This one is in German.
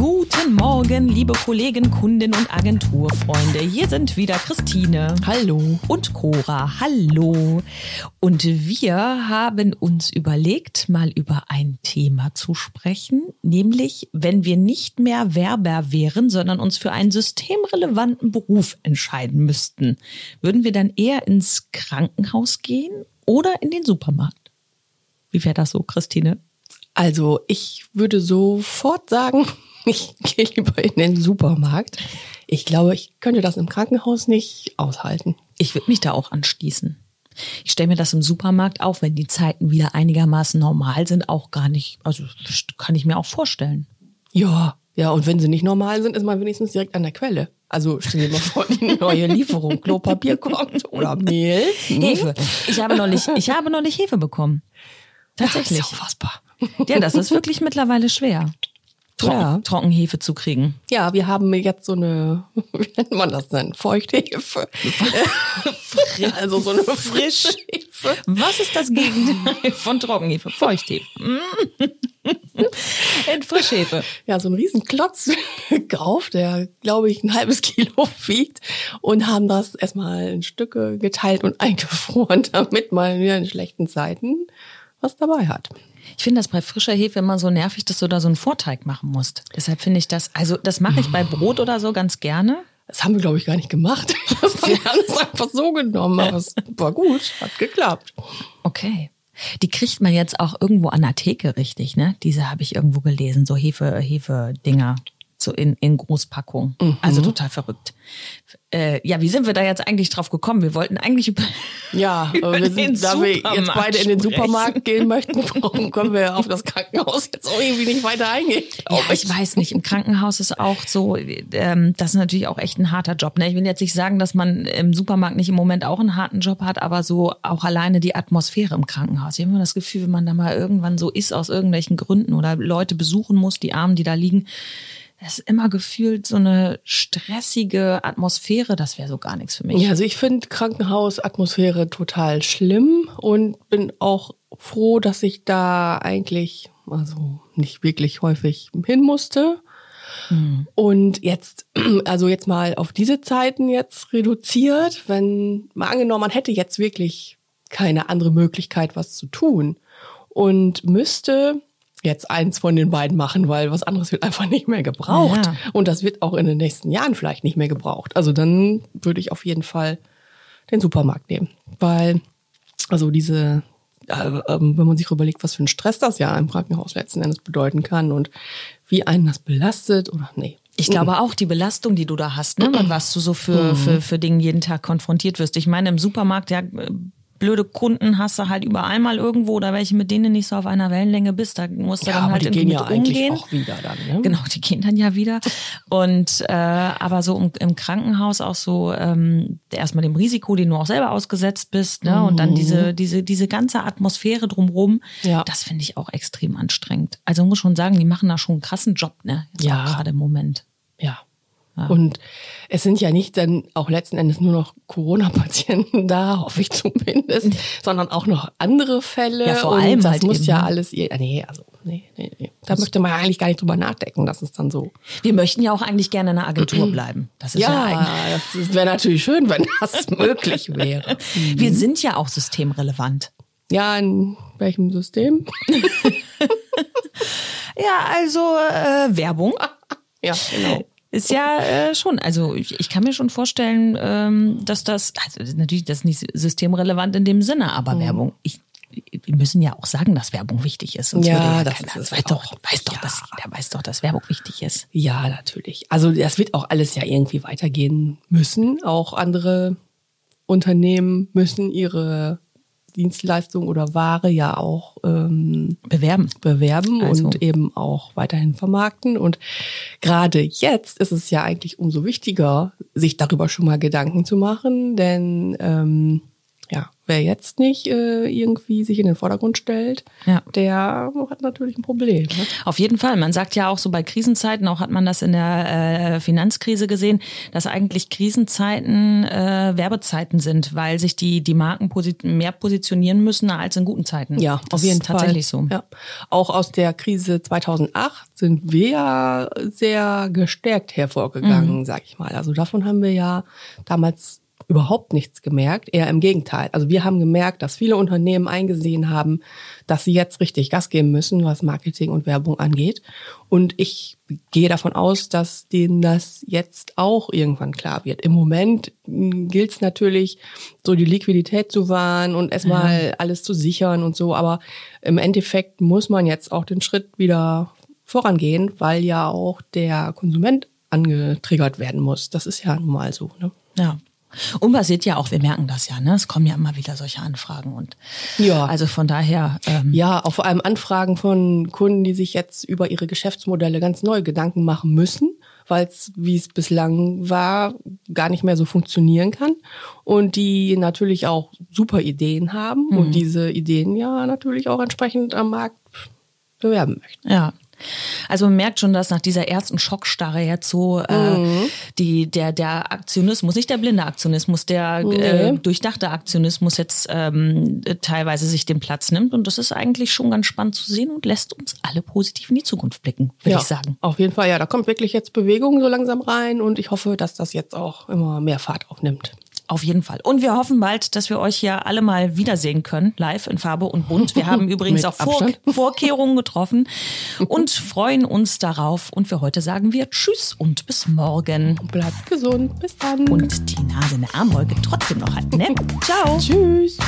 Guten Morgen, liebe Kollegen, Kunden und Agenturfreunde. Hier sind wieder Christine. Hallo. Und Cora. Hallo. Und wir haben uns überlegt, mal über ein Thema zu sprechen, nämlich wenn wir nicht mehr Werber wären, sondern uns für einen systemrelevanten Beruf entscheiden müssten, würden wir dann eher ins Krankenhaus gehen oder in den Supermarkt? Wie wäre das so, Christine? Also ich würde sofort sagen, ich gehe lieber in den Supermarkt. Ich glaube, ich könnte das im Krankenhaus nicht aushalten. Ich würde mich da auch anschließen. Ich stelle mir das im Supermarkt auch, wenn die Zeiten wieder einigermaßen normal sind, auch gar nicht, also kann ich mir auch vorstellen. Ja, ja, und wenn sie nicht normal sind, ist man wenigstens direkt an der Quelle. Also stell dir mal vor, die neue Lieferung, Klopapier kommt oder Mehl. Hm? Hefe. Ich habe neulich, ich habe neulich Hefe bekommen. Tatsächlich. Ja, ist ja unfassbar. Ja, das ist wirklich mittlerweile schwer. Trocken, ja. Trockenhefe zu kriegen. Ja, wir haben jetzt so eine, wie nennt man das denn? Feuchthefe. also so eine frische Hefe. Was ist das Gegenteil von Trockenhefe? Feuchthefe. In Frischhefe. Ja, so ein riesen Klotz gekauft, der, glaube ich, ein halbes Kilo wiegt und haben das erstmal in Stücke geteilt und eingefroren, damit man in schlechten Zeiten was dabei hat. Ich finde das bei frischer Hefe immer so nervig, dass du da so einen Vorteig machen musst. Deshalb finde ich das, also das mache ich bei Brot oder so ganz gerne. Das haben wir, glaube ich, gar nicht gemacht. Wir haben es einfach so genommen, aber es war gut, hat geklappt. Okay. Die kriegt man jetzt auch irgendwo an der Theke richtig, ne? Diese habe ich irgendwo gelesen, so Hefe, Hefe-Dinger so in, in Großpackung. Mhm. Also total verrückt. Äh, ja, wie sind wir da jetzt eigentlich drauf gekommen? Wir wollten eigentlich über, ja, über wir sind, da wir jetzt beide in den Supermarkt gehen möchten, können wir auf das Krankenhaus jetzt auch irgendwie nicht weiter eingehen. Ja, ich. ich weiß nicht. Im Krankenhaus ist auch so, ähm, das ist natürlich auch echt ein harter Job. Ne? Ich will jetzt nicht sagen, dass man im Supermarkt nicht im Moment auch einen harten Job hat, aber so auch alleine die Atmosphäre im Krankenhaus. Ich habe immer das Gefühl, wenn man da mal irgendwann so ist aus irgendwelchen Gründen oder Leute besuchen muss, die Armen, die da liegen, das ist immer gefühlt so eine stressige Atmosphäre. Das wäre so gar nichts für mich. Ja, also ich finde Krankenhausatmosphäre total schlimm und bin auch froh, dass ich da eigentlich, also nicht wirklich häufig hin musste. Hm. Und jetzt, also jetzt mal auf diese Zeiten jetzt reduziert, wenn mal angenommen, man hätte jetzt wirklich keine andere Möglichkeit, was zu tun und müsste jetzt eins von den beiden machen, weil was anderes wird einfach nicht mehr gebraucht. Ja. Und das wird auch in den nächsten Jahren vielleicht nicht mehr gebraucht. Also dann würde ich auf jeden Fall den Supermarkt nehmen. Weil, also diese, äh, wenn man sich überlegt, was für ein Stress das ja im Krankenhaus letzten Endes bedeuten kann und wie einen das belastet oder nee. Ich glaube auch die Belastung, die du da hast, ne, was du so für, für, für Dinge jeden Tag konfrontiert wirst. Ich meine, im Supermarkt, ja, blöde Kunden hast du halt überall mal irgendwo oder welche, mit denen nicht so auf einer Wellenlänge bist. Da musst du ja, dann halt die gehen ja umgehen. auch wieder dann. Ne? Genau, die gehen dann ja wieder. Und äh, aber so im, im Krankenhaus auch so ähm, erstmal dem Risiko, den du auch selber ausgesetzt bist, ne? Mhm. Und dann diese diese diese ganze Atmosphäre drumherum. Ja. Das finde ich auch extrem anstrengend. Also muss schon sagen, die machen da schon einen krassen Job, ne? Jetzt ja. Gerade im Moment. Ja, und es sind ja nicht dann auch letzten Endes nur noch Corona-Patienten da, hoffe ich zumindest, sondern auch noch andere Fälle. Ja, vor allem und das halt muss eben. ja alles, nee, also nee, nee, nee. Da das möchte man eigentlich gar nicht drüber nachdenken, das ist dann so. Wir möchten ja auch eigentlich gerne in einer Agentur bleiben. Das ist ja, ja das wäre natürlich schön, wenn das möglich wäre. Wir sind ja auch systemrelevant. Ja, in welchem System? ja, also äh, Werbung. Ja, genau. Ist ja äh, schon, also ich, ich kann mir schon vorstellen, ähm, dass das, also natürlich das ist nicht systemrelevant in dem Sinne, aber mhm. Werbung, ich, wir müssen ja auch sagen, dass Werbung wichtig ist. Sonst ja, ja das keiner, ist weiß doch, weiß doch, ja. dass jeder weiß doch, dass Werbung wichtig ist. Ja, natürlich. Also das wird auch alles ja irgendwie weitergehen müssen. Auch andere Unternehmen müssen ihre Dienstleistung oder Ware ja auch ähm, bewerben, bewerben also. und eben auch weiterhin vermarkten. Und gerade jetzt ist es ja eigentlich umso wichtiger, sich darüber schon mal Gedanken zu machen, denn ähm, ja, wer jetzt nicht äh, irgendwie sich in den Vordergrund stellt, Ja. der hat natürlich ein Problem. Ne? Auf jeden Fall. Man sagt ja auch so bei Krisenzeiten, auch hat man das in der äh, Finanzkrise gesehen, dass eigentlich Krisenzeiten äh, Werbezeiten sind, weil sich die, die Marken posi mehr positionieren müssen als in guten Zeiten. Ja, das auf jeden ist tatsächlich Fall. so. Ja. Auch aus der Krise 2008 sind wir ja sehr gestärkt hervorgegangen, sag ich mal. Also davon haben wir ja damals überhaupt nichts gemerkt, eher im Gegenteil. Also wir haben gemerkt, dass viele Unternehmen eingesehen haben, dass sie jetzt richtig Gas geben müssen, was Marketing und Werbung angeht. Und ich gehe davon aus, dass denen das jetzt auch irgendwann klar wird. Im Moment gilt es natürlich, so die Liquidität zu wahren und erstmal alles zu sichern und so. Aber im Endeffekt muss man jetzt auch den Schritt wieder vorangehen, weil ja auch der Konsument angetriggert werden muss. Das ist ja nun mal so. Ne? Ja. Und passiert ja auch, wir merken das ja, ne? Es kommen ja immer wieder solche Anfragen und Ja. also von daher, ähm, Ja, auch vor allem Anfragen von Kunden, die sich jetzt über ihre Geschäftsmodelle ganz neue Gedanken machen müssen, weil es, wie es bislang war, gar nicht mehr so funktionieren kann. Und die natürlich auch super Ideen haben und diese Ideen ja natürlich auch entsprechend am Markt bewerben möchten. Ja. Also man merkt schon, dass nach dieser ersten Schockstarre jetzt so äh, die, der, der Aktionismus, nicht der blinde Aktionismus, der äh, Nee. durchdachte Aktionismus jetzt ähm, teilweise sich den Platz nimmt. Und das ist eigentlich schon ganz spannend zu sehen und lässt uns alle positiv in die Zukunft blicken, würde ich sagen. Auf jeden Fall, ja, da kommt wirklich jetzt Bewegung so langsam rein und ich hoffe, dass das jetzt auch immer mehr Fahrt aufnimmt. Auf jeden Fall. Und wir hoffen bald, dass wir euch hier alle mal wiedersehen können, live in Farbe und Bunt. Wir haben übrigens auch Vor. Vorkehrungen getroffen und freuen uns darauf. Und für heute sagen wir Tschüss und bis morgen. Bleibt gesund, bis dann. Und die Nase in der Armbeuge trotzdem noch halten, ne? Ciao. Tschüss.